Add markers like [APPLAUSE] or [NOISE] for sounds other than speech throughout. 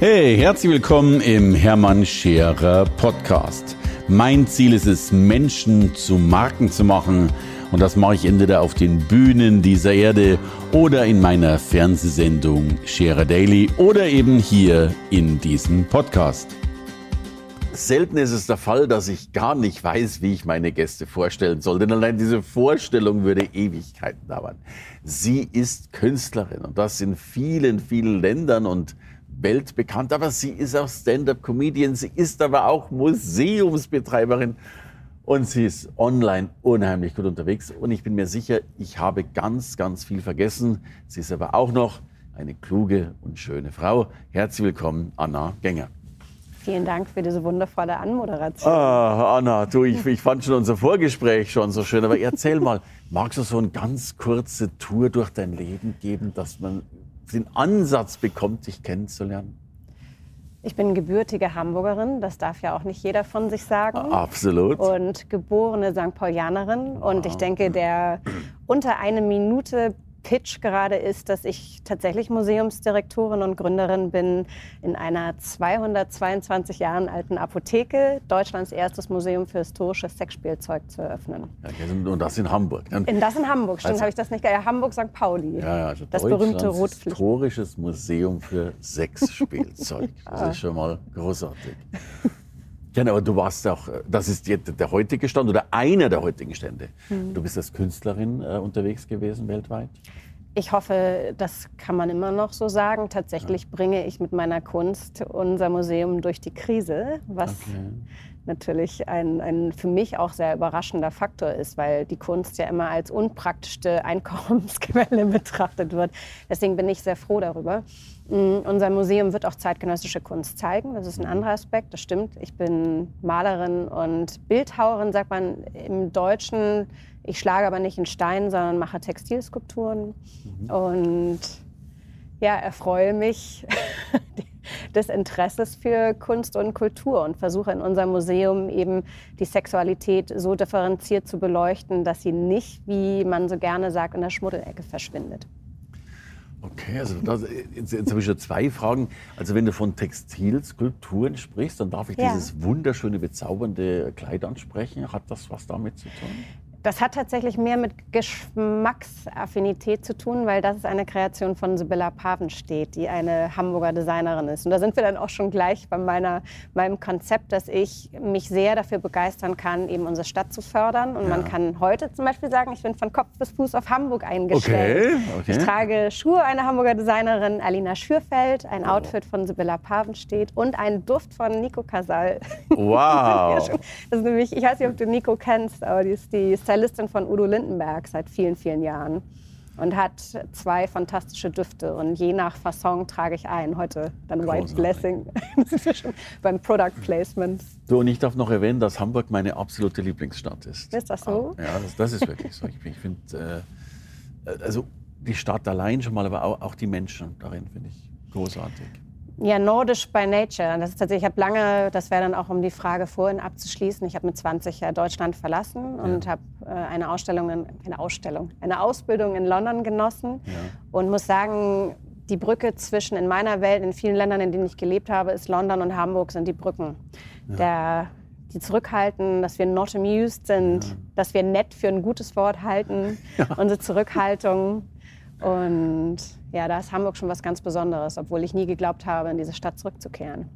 Hey, herzlich willkommen im Hermann Scherer Podcast. Mein Ziel ist es, Menschen zu Marken zu machen. Und das mache ich entweder auf den Bühnen dieser Erde oder in meiner Fernsehsendung Scherer Daily oder eben hier in diesem Podcast. Selten ist es der Fall, dass ich gar nicht weiß, wie ich meine Gäste vorstellen soll. Denn allein diese Vorstellung würde Ewigkeiten dauern. Sie ist Künstlerin und das in vielen, vielen Ländern und weltbekannt. Aber sie ist auch Stand-up-Comedian. Sie ist aber auch Museumsbetreiberin. Und sie ist online unheimlich gut unterwegs. Und ich bin mir sicher, ich habe ganz, ganz viel vergessen. Sie ist aber auch noch eine kluge und schöne Frau. Herzlich willkommen, Anna Gänger. Vielen Dank für diese wundervolle Anmoderation. Ah, Anna, du, ich, ich fand schon unser Vorgespräch schon so schön. Aber erzähl mal, magst du so eine ganz kurze Tour durch dein Leben geben, dass man den Ansatz bekommt, dich kennenzulernen? Ich bin gebürtige Hamburgerin, das darf ja auch nicht jeder von sich sagen. Absolut. Und geborene St. Paulianerin. Und ich denke, der unter eine Minute Pitch gerade ist, dass ich tatsächlich Museumsdirektorin und Gründerin bin in einer 222 Jahren alten Apotheke, Deutschlands erstes Museum für historisches Sexspielzeug zu eröffnen. Ja, und das in Hamburg. In das in Hamburg, stimmt, also, habe ich das nicht Ja, Hamburg, St. Pauli. Ja, ja, also das berühmte Rotpflicht. Historisches Museum für Sexspielzeug. [LAUGHS] Das ist schon mal großartig. [LAUGHS] Genau, aber du warst auch, das ist der heutige Stand oder einer der heutigen Stände. Mhm. Du bist als Künstlerin äh, unterwegs gewesen weltweit? Ich hoffe, das kann man immer noch so sagen. Tatsächlich ja. bringe ich mit meiner Kunst unser Museum durch die Krise, was okay. Natürlich ein, ein für mich auch sehr überraschender Faktor ist, weil die Kunst ja immer als unpraktische [LAUGHS] Einkommensquelle betrachtet wird. Deswegen bin ich sehr froh darüber. Mm, unser Museum wird auch zeitgenössische Kunst zeigen. Das ist ein anderer Aspekt, das stimmt. Ich bin Malerin und Bildhauerin, sagt man im Deutschen. Ich schlage aber nicht in Stein, sondern mache Textilskulpturen. Mhm. Und ja, erfreue mich [LAUGHS] des Interesses für Kunst und Kultur und versuche in unserem Museum eben die Sexualität so differenziert zu beleuchten, dass sie nicht, wie man so gerne sagt, in der Schmuddelecke verschwindet. Okay, also das, jetzt, jetzt habe ich schon zwei Fragen. Also wenn du von Textilskulpturen sprichst, dann darf ich ja. dieses wunderschöne, bezaubernde Kleid ansprechen. Hat das was damit zu tun? Das hat tatsächlich mehr mit Geschmacksaffinität zu tun, weil das ist eine Kreation von Sibylla Pavenstedt, die eine Hamburger Designerin ist. Und da sind wir dann auch schon gleich bei meiner, meinem Konzept, dass ich mich sehr dafür begeistern kann, eben unsere Stadt zu fördern. Und ja. man kann heute zum Beispiel sagen, ich bin von Kopf bis Fuß auf Hamburg eingestellt. Okay, okay. Ich trage Schuhe einer Hamburger Designerin, Alina Schürfeld, ein. Outfit von Sibylla Pavenstedt und einen Duft von Nico Casal. Wow. [LAUGHS] das ist nämlich, ich weiß nicht, ob du Nico kennst, aber die ist die Stylistin von Udo Lindenberg seit vielen, vielen Jahren und hat zwei fantastische Düfte. Und je nach Fasson trage ich ein. Heute dann Großartig. White Blessing. [LAUGHS] das ist ja schon beim Product Placement. Du, und ich darf noch erwähnen, dass Hamburg meine absolute Lieblingsstadt ist. Ist das so? Ja, das, das ist wirklich so. Ich, ich finde, äh, also die Stadt allein schon mal, aber auch, auch die Menschen darin finde ich großartig. Ja, nordisch by nature. Das ist tatsächlich, ich habe lange, das wäre dann auch um die Frage vorhin abzuschließen, ich habe mit 20 ja Deutschland verlassen und ja. habe äh, eine Ausstellung, in, eine Ausstellung, eine Ausbildung in London genossen ja. und muss sagen, die Brücke zwischen in meiner Welt, in vielen Ländern, in denen ich gelebt habe, ist London und Hamburg sind die Brücken. Ja. Der, die zurückhalten, dass wir not amused sind, dass wir nett für ein gutes Wort halten, [LAUGHS] unsere Zurückhaltung und ja, da ist Hamburg schon was ganz Besonderes, obwohl ich nie geglaubt habe, in diese Stadt zurückzukehren.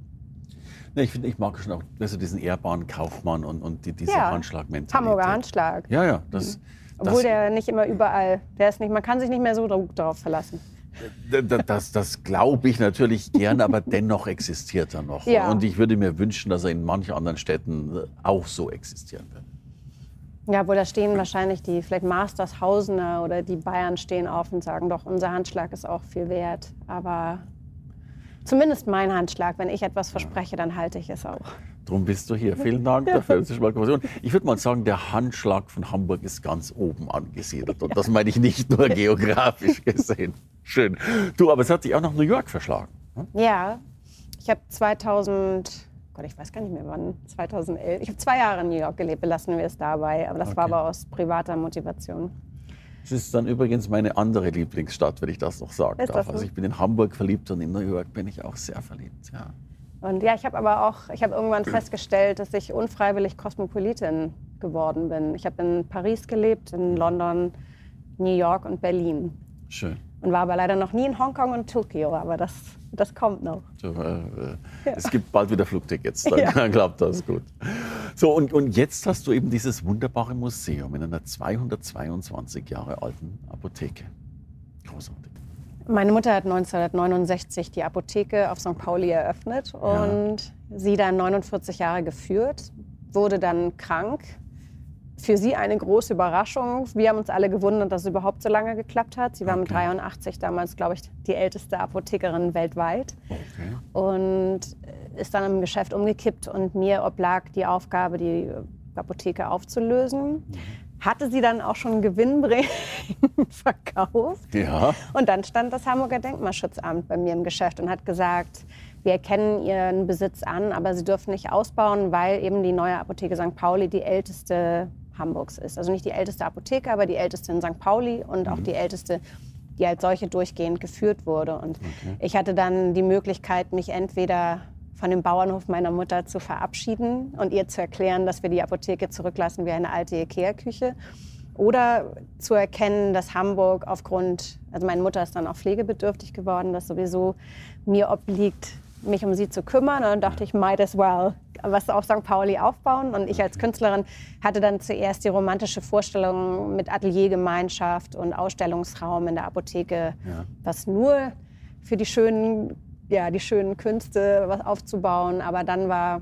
Nee, ich finde, ich mag schon auch also diesen ehrbaren Kaufmann und, und die, diese ja, Handschlagmentalität. Hamburger Handschlag. Ja, ja. Das, mhm. Obwohl das, der nicht immer überall, der ist nicht, man kann sich nicht mehr so darauf verlassen. Das, das, das glaube ich natürlich gern, aber dennoch existiert er noch. Ja. Und ich würde mir wünschen, dass er in manchen anderen Städten auch so existieren wird. Ja, wo da stehen wahrscheinlich die vielleicht Mastershausener oder die Bayern stehen auf und sagen, doch, unser Handschlag ist auch viel wert. Aber zumindest mein Handschlag, wenn ich etwas verspreche, dann halte ich es auch. Drum bist du hier. Vielen Dank dafür. Mal ich würde mal sagen, der Handschlag von Hamburg ist ganz oben angesiedelt. Und das meine ich nicht nur geografisch gesehen. Schön. Du, aber es hat sich auch nach New York verschlagen. Hm? Ja, ich habe 2000 Gott, ich weiß gar nicht mehr wann, 2011. Ich habe zwei Jahre in New York gelebt, belassen wir es dabei. Aber das okay. war aber aus privater Motivation. Das ist dann übrigens meine andere Lieblingsstadt, wenn ich das noch sagen Ist darf. so? Also ich bin in Hamburg verliebt und in New York bin ich auch sehr verliebt. Ja. Und ja, ich habe aber auch, ich habe irgendwann festgestellt, dass ich unfreiwillig Kosmopolitin geworden bin. Ich habe in Paris gelebt, in London, New York und Berlin. Schön. Und war aber leider noch nie in Hongkong und Tokio, aber das, das kommt noch. Äh, äh, Es gibt bald wieder Flugtickets, dann, [LAUGHS] Ja. [LAUGHS] dann klappt das gut. So, und, und jetzt hast du eben dieses wunderbare Museum in einer 222 Jahre alten Apotheke. Großartig. Meine Mutter hat 1969 die Apotheke auf St. Pauli eröffnet und sie dann 49 Jahre geführt, wurde dann krank. Für sie eine große Überraschung. Wir haben uns alle gewundert, dass es überhaupt so lange geklappt hat. Sie war mit Okay. 83 damals, glaube ich, die älteste Apothekerin weltweit Okay. und ist dann im Geschäft umgekippt und mir oblag die Aufgabe, die Apotheke aufzulösen. Hatte sie dann auch schon gewinnbringend [LAUGHS] verkauft. Ja. Und dann stand das Hamburger Denkmalschutzamt bei mir im Geschäft und hat gesagt, wir erkennen Ihren Besitz an, aber Sie dürfen nicht ausbauen, weil eben die neue Apotheke St. Pauli die älteste Hamburgs ist. Also nicht die älteste Apotheke, aber die älteste in St. Pauli und auch die älteste, die als solche durchgehend geführt wurde. Und ich hatte dann die Möglichkeit, mich entweder von dem Bauernhof meiner Mutter zu verabschieden und ihr zu erklären, dass wir die Apotheke zurücklassen wie eine alte Ikea-Küche. Oder zu erkennen, dass Hamburg aufgrund, also meine Mutter ist dann auch pflegebedürftig geworden, dass sowieso mir obliegt, mich um sie zu kümmern. Und dann dachte ich, might as well was auf St. Pauli aufbauen. Und ich als Künstlerin hatte dann zuerst die romantische Vorstellung mit Ateliergemeinschaft und Ausstellungsraum in der Apotheke, Ja. was nur für die schönen, ja, die schönen Künste was aufzubauen. Aber dann war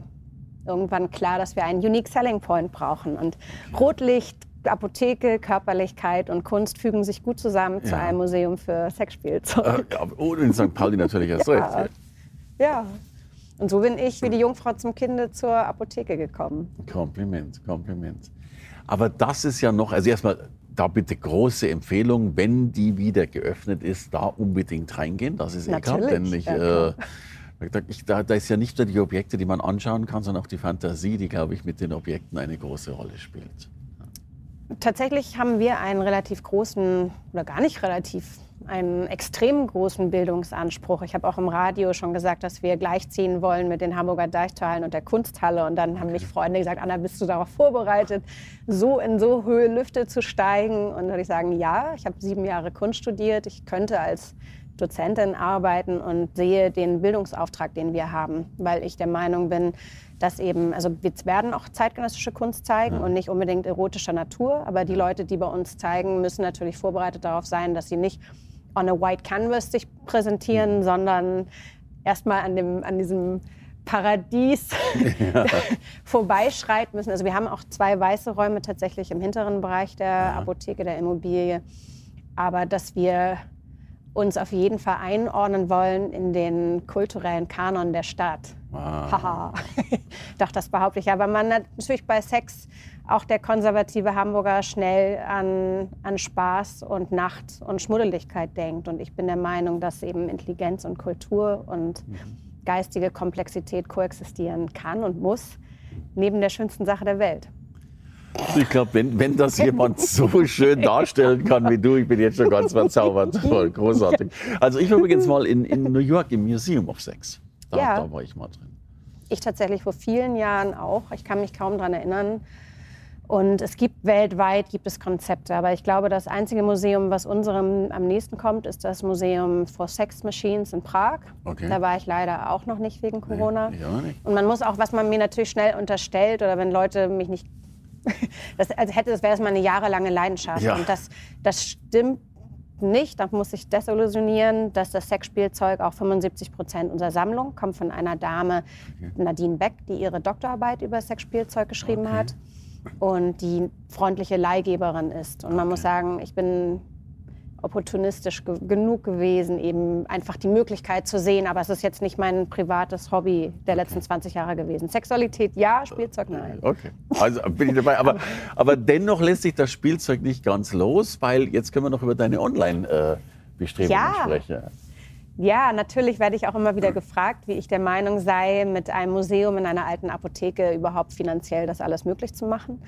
irgendwann klar, dass wir einen Unique Selling Point brauchen. Und Rotlicht, Apotheke, Körperlichkeit und Kunst fügen sich gut zusammen zu Ja. einem Museum für Sexspielzeug. Äh, Und in St. Pauli natürlich erst [LAUGHS] Ja. recht. Ja. Und so bin ich wie die Jungfrau zum Kinde zur Apotheke gekommen. Kompliment, Kompliment. Aber das ist ja noch, also erstmal da bitte große Empfehlung, wenn die wieder geöffnet ist, da unbedingt reingehen. Das ist eh klar. Natürlich, Denn ich, ja, äh, ich, da, da ist ja nicht nur die Objekte, die man anschauen kann, sondern auch die Fantasie, die, glaube ich, mit den Objekten eine große Rolle spielt. Tatsächlich haben wir einen relativ großen, oder gar nicht relativ, einen extrem großen Bildungsanspruch. Ich habe auch im Radio schon gesagt, dass wir gleichziehen wollen mit den Hamburger Deichtorhallen und der Kunsthalle. Und dann haben mich Freunde gesagt, Anna, bist du darauf vorbereitet, so in so hohe Lüfte zu steigen? Und dann würde ich sagen, ja, ich habe sieben Jahre Kunst studiert. Ich könnte als Dozentin arbeiten und sehe den Bildungsauftrag, den wir haben, weil ich der Meinung bin, dass eben, also wir werden auch zeitgenössische Kunst zeigen und nicht unbedingt erotischer Natur, aber die Leute, die bei uns zeigen, müssen natürlich vorbereitet darauf sein, dass sie nicht on a white canvas sich präsentieren, sondern erstmal an, dem, an diesem Paradies [LAUGHS] [LAUGHS] vorbeischreiten müssen. Also wir haben auch zwei weiße Räume tatsächlich im hinteren Bereich der Apotheke, der Immobilie. Aber dass wir uns auf jeden Fall einordnen wollen in den kulturellen Kanon der Stadt. Wow. Haha. [LAUGHS] Doch, das behaupte ich. Aber man hat natürlich bei Sex auch der konservative Hamburger schnell an, an Spaß und Nacht und Schmuddeligkeit denkt. Und ich bin der Meinung, dass eben Intelligenz und Kultur und geistige Komplexität koexistieren kann und muss, neben der schönsten Sache der Welt. Ich glaube, wenn, wenn das jemand [LAUGHS] so schön darstellen kann wie du, ich bin jetzt schon ganz verzaubert. [LAUGHS] Voll großartig. Also ich war übrigens mal in, in New York im Museum of Sex. Da, Ja. da war ich mal drin. Ich tatsächlich vor vielen Jahren auch. Ich kann mich kaum daran erinnern. Und es gibt weltweit gibt es Konzepte, aber ich glaube, das einzige Museum, was unserem am nächsten kommt, ist das Museum for Sex Machines in Prag. Okay. Da war ich leider auch noch nicht wegen Corona. ich auch nicht. Und man muss auch, was man mir natürlich schnell unterstellt oder wenn Leute mich nicht, [LAUGHS] das, also hätte, das wäre das mal eine jahrelange Leidenschaft. Ja. Und das, das stimmt nicht. Da muss ich desillusionieren, dass das Sexspielzeug auch 75 Prozent unserer Sammlung kommt von einer Dame, Nadine Beck, die ihre Doktorarbeit über Sexspielzeug geschrieben Okay. hat und die freundliche Leihgeberin ist. Und man muss sagen, ich bin opportunistisch ge genug gewesen, eben einfach die Möglichkeit zu sehen. Aber es ist jetzt nicht mein privates Hobby der letzten 20 Jahre gewesen. Sexualität ja, Spielzeug nein. Okay, also bin ich dabei. Aber, [LAUGHS] aber dennoch lässt sich das Spielzeug nicht ganz los, weil jetzt können wir noch über deine Online-Bestrebungen Ja. sprechen. Ja, natürlich werde ich auch immer wieder gefragt, wie ich der Meinung sei, mit einem Museum in einer alten Apotheke überhaupt finanziell das alles möglich zu machen.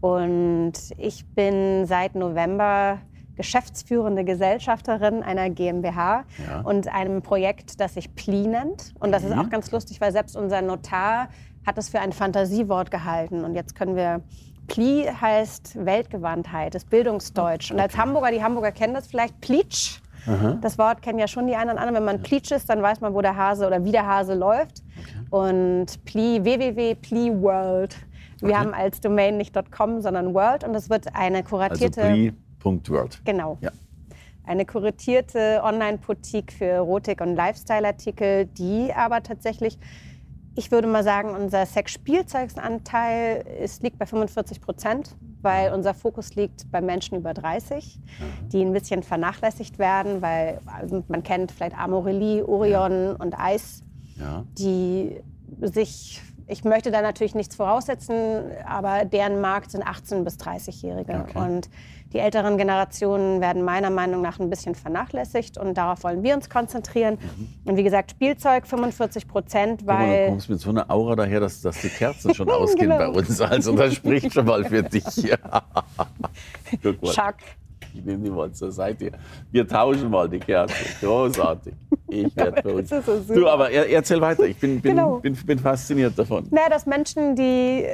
Und ich bin seit November geschäftsführende Gesellschafterin einer GmbH ja. und einem Projekt, das sich Pli nennt. Und das mhm. ist auch ganz lustig, weil selbst unser Notar hat es für ein Fantasiewort gehalten. Und jetzt können wir Pli heißt Weltgewandtheit, ist Bildungsdeutsch. Und als Hamburger, die Hamburger kennen das vielleicht, Pleatsch. Das Wort kennen ja schon die einen und anderen. Wenn man ja. Pleatsch ist, dann weiß man, wo der Hase oder wie der Hase läuft. Okay. Und Pli, www.pliworld. Wir okay. haben als Domain nicht .com, sondern World und es wird eine kuratierte... Also Pli.world. Genau. Ja. Eine kuratierte Online-Boutique für Erotik- und Lifestyle-Artikel, die aber tatsächlich ich würde mal sagen, unser Sex-Spielzeugsanteil liegt bei 45 Prozent, weil unser Fokus liegt bei Menschen über 30, mhm. die ein bisschen vernachlässigt werden, weil also man kennt vielleicht Amorelie, Orion ja. und Eis, ja. die sich ich möchte da natürlich nichts voraussetzen, aber deren Markt sind 18- bis 30-Jährige. Okay. Und die älteren Generationen werden meiner Meinung nach ein bisschen vernachlässigt und darauf wollen wir uns konzentrieren. Mhm. Und wie gesagt, Spielzeug 45 Prozent, weil... Du kommst mit so einer Aura daher, dass, dass die Kerzen schon [LAUGHS] ausgehen genau. bei uns. Also das spricht schon mal für dich. [LAUGHS] Guck mal. Schack. Ich nehme die mal zur Seite. Wir tauschen mal die Kerze. Großartig. Ich werde [LAUGHS] verrückt. So du, aber erzähl weiter. Ich bin, bin, genau. bin, bin fasziniert davon. Naja, dass Menschen, die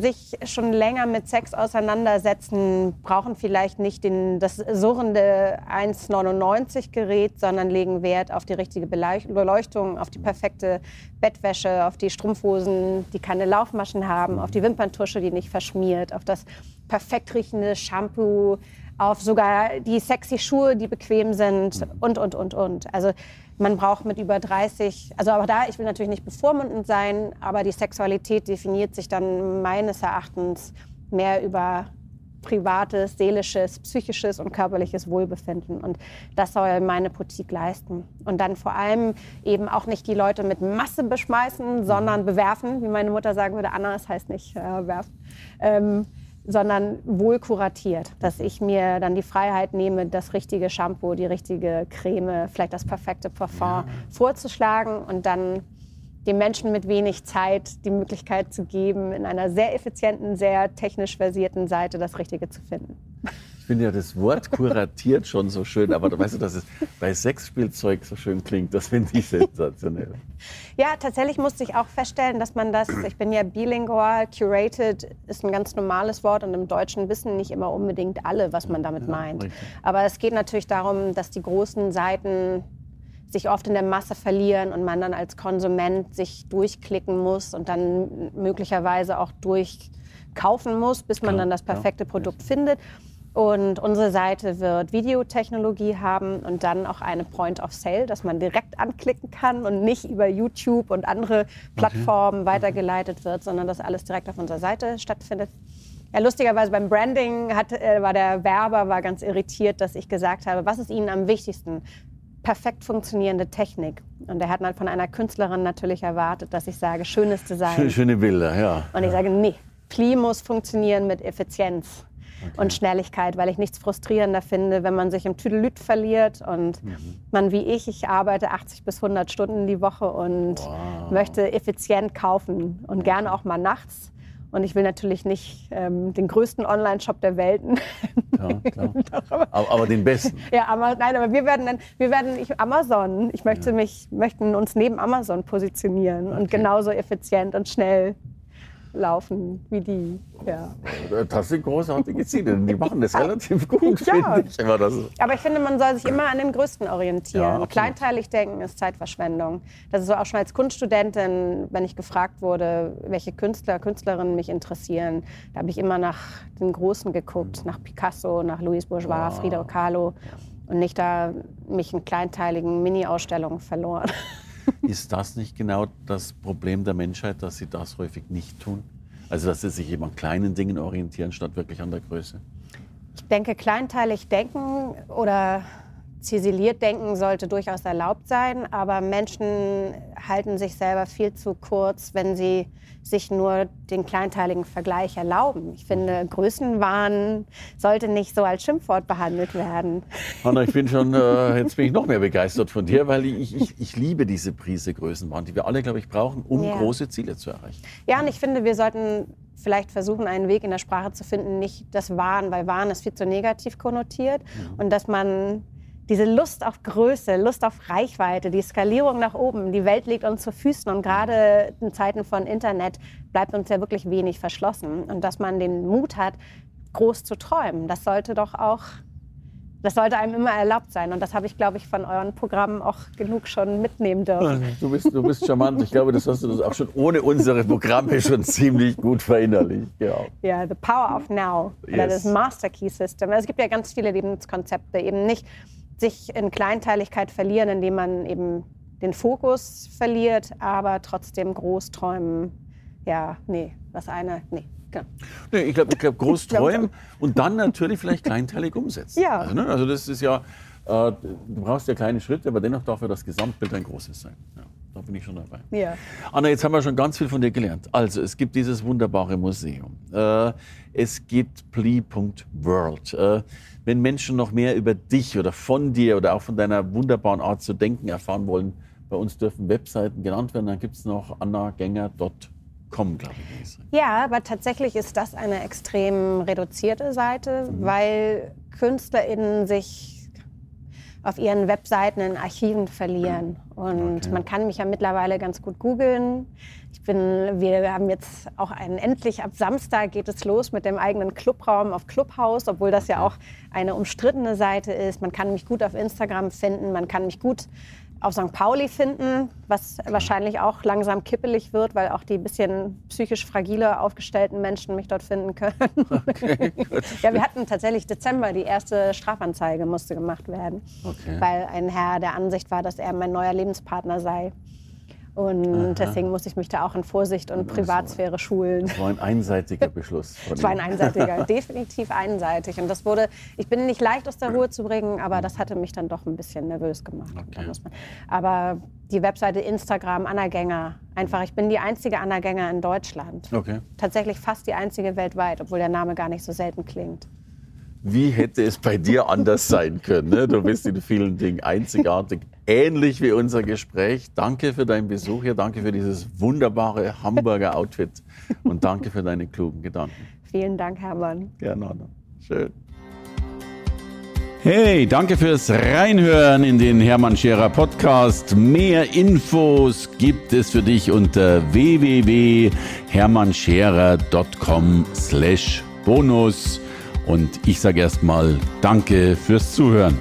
sich schon länger mit Sex auseinandersetzen, brauchen vielleicht nicht den, das surrende 1,99 Gerät, sondern legen Wert auf die richtige Beleuchtung, auf die perfekte Bettwäsche, auf die Strumpfhosen, die keine Laufmaschen haben, auf die Wimperntusche, die nicht verschmiert, auf das perfekt riechende Shampoo, auf sogar die sexy Schuhe, die bequem sind und, und, und, und. Also man braucht mit über 30, also aber da, ich will natürlich nicht bevormundend sein, aber die Sexualität definiert sich dann meines Erachtens mehr über privates, seelisches, psychisches und körperliches Wohlbefinden. Und das soll meine Boutique leisten. Und dann vor allem eben auch nicht die Leute mit Masse beschmeißen, sondern bewerfen, wie meine Mutter sagen würde. Anna, das heißt nicht äh, werfen. Ähm, sondern wohl kuratiert, dass ich mir dann die Freiheit nehme, das richtige Shampoo, die richtige Creme, vielleicht das perfekte Parfum ja. vorzuschlagen und dann den Menschen mit wenig Zeit die Möglichkeit zu geben, in einer sehr effizienten, sehr technisch versierten Seite das Richtige zu finden finde ja das Wort kuratiert schon so schön, aber weißt du, dass es bei Sexspielzeug so schön klingt, das finde ich sensationell. Ja, tatsächlich musste ich auch feststellen, dass man das, ich bin ja bilingual, curated ist ein ganz normales Wort und im Deutschen wissen nicht immer unbedingt alle, was man damit ja, meint. Richtig. Aber es geht natürlich darum, dass die großen Seiten sich oft in der Masse verlieren und man dann als Konsument sich durchklicken muss und dann möglicherweise auch durchkaufen muss, bis man dann das perfekte Produkt findet. Und unsere Seite wird Videotechnologie haben und dann auch eine Point of Sale, dass man direkt anklicken kann und nicht über YouTube und andere Plattformen okay. weitergeleitet wird, sondern dass alles direkt auf unserer Seite stattfindet. Ja, lustigerweise beim Branding hat, äh, war der Werber war ganz irritiert, dass ich gesagt habe, was ist Ihnen am wichtigsten? Perfekt funktionierende Technik. Und er hat dann von einer Künstlerin natürlich erwartet, dass ich sage, schönes Design. Schöne Bilder, ja. Und ich sage, nee, Pli muss funktionieren mit Effizienz okay. und Schnelligkeit, weil ich nichts frustrierender finde, wenn man sich im Tüdelüt verliert und mhm. man wie ich, ich arbeite 80 bis 100 Stunden die Woche und wow. möchte effizient kaufen und gerne auch mal nachts. Und ich will natürlich nicht ähm, den größten Online-Shop der Welt. Ja, klar. [LAUGHS] aber, aber, den besten. [LAUGHS] Ja, aber, nein, aber wir werden dann, wir werden ich, Amazon. Ich möchte ja. mich, möchten uns neben Amazon positionieren okay. und genauso effizient und schnell laufen wie die. Ja. Das sind großartige Ziele. Die machen das relativ gut, ja. ich. Immer das Aber ich finde, man soll sich immer an dem Größten orientieren. Ja, Kleinteilig denken ist Zeitverschwendung. Das ist so auch schon als Kunststudentin, wenn ich gefragt wurde, welche Künstler, Künstlerinnen mich interessieren, da habe ich immer nach den Großen geguckt, nach Picasso, nach Louis Bourgeois, wow. Frida Kahlo und nicht da mich in kleinteiligen Mini-Ausstellungen verloren. [LAUGHS] Ist das nicht genau das Problem der Menschheit, dass sie das häufig nicht tun? Also dass sie sich eben an kleinen Dingen orientieren, statt wirklich an der Größe? Ich denke, kleinteilig denken oder ziseliert denken sollte durchaus erlaubt sein, aber Menschen halten sich selber viel zu kurz, wenn sie sich nur den kleinteiligen Vergleich erlauben. Ich finde, Größenwahn sollte nicht so als Schimpfwort behandelt werden. Hanna, ich bin schon, äh, jetzt bin ich noch mehr begeistert von dir, weil ich, ich, ich liebe diese Prise Größenwahn, die wir alle, glaube ich, brauchen, um ja. große Ziele zu erreichen. Ja, und ich finde, wir sollten vielleicht versuchen, einen Weg in der Sprache zu finden, nicht das Wahn, weil Wahn ist viel zu negativ konnotiert. Mhm. Und dass man diese Lust auf Größe, Lust auf Reichweite, die Skalierung nach oben, die Welt liegt uns zu Füßen und gerade in Zeiten von Internet bleibt uns ja wirklich wenig verschlossen. Und dass man den Mut hat, groß zu träumen, das sollte doch auch das sollte einem immer erlaubt sein. Und das habe ich, glaube ich, von euren Programmen auch genug schon mitnehmen dürfen. Du bist, du bist charmant. Ich glaube, das hast du das auch schon ohne unsere Programme schon ziemlich gut verinnerlicht. Ja, ja The Power of Now oder yes. das Master Key System. Es gibt ja ganz viele Lebenskonzepte, eben nicht sich in Kleinteiligkeit verlieren, indem man eben den Fokus verliert, aber trotzdem groß träumen. Ja, nee, das eine, nee. Genau. Nee, ich glaube, ich glaub, [LAUGHS] groß träumen und dann natürlich vielleicht kleinteilig umsetzen. [LAUGHS] Ja. Also, ne, also das ist ja, äh, du brauchst ja kleine Schritte, aber dennoch darf ja das Gesamtbild ein großes sein. Ja, da bin ich schon dabei. Ja. Anna, jetzt haben wir schon ganz viel von dir gelernt. Also, es gibt dieses wunderbare Museum. Äh, es gibt pli.world. Äh, wenn Menschen noch mehr über dich oder von dir oder auch von deiner wunderbaren Art zu denken erfahren wollen, bei uns dürfen Webseiten genannt werden. Dann gibt es noch annagänger.com kommen, glaube ich. Ja, aber tatsächlich ist das eine extrem reduzierte Seite, mhm. weil KünstlerInnen sich auf ihren Webseiten in Archiven verlieren. Und okay. man kann mich ja mittlerweile ganz gut googeln. Ich bin, wir haben jetzt auch einen, endlich ab Samstag geht es los mit dem eigenen Clubraum auf Clubhouse, obwohl das ja auch eine umstrittene Seite ist. Man kann mich gut auf Instagram finden, man kann mich gut auf St. Pauli finden, was wahrscheinlich auch langsam kippelig wird, weil auch die bisschen psychisch fragile aufgestellten Menschen mich dort finden können. Okay, [LAUGHS] ja, wir hatten tatsächlich Dezember die erste Strafanzeige musste gemacht werden, okay. weil ein Herr der Ansicht war, dass er mein neuer Lebenspartner sei. Und Aha. deswegen muss ich mich da auch in Vorsicht und Privatsphäre schulen. Das war ein einseitiger Beschluss. Es war ein einseitiger, [LAUGHS] definitiv einseitig. Und das wurde, ich bin nicht leicht aus der Ruhe zu bringen, aber das hatte mich dann doch ein bisschen nervös gemacht. Okay. Aber die Webseite Instagram, Anna Gänger, einfach, ich bin die einzige Anna Gänger in Deutschland. Okay. Tatsächlich fast die einzige weltweit, obwohl der Name gar nicht so selten klingt wie hätte es bei dir anders sein können? Ne? Du bist in vielen Dingen einzigartig, ähnlich wie unser Gespräch. Danke für deinen Besuch hier, danke für dieses wunderbare Hamburger Outfit und danke für deine klugen Gedanken. Vielen Dank, Hermann. Gerne, Anna. Schön. Hey, danke fürs Reinhören in den Hermann Scherer Podcast. Mehr Infos gibt es für dich unter www.hermannscherer.com slash bonus. Und ich sage erstmal Danke fürs Zuhören.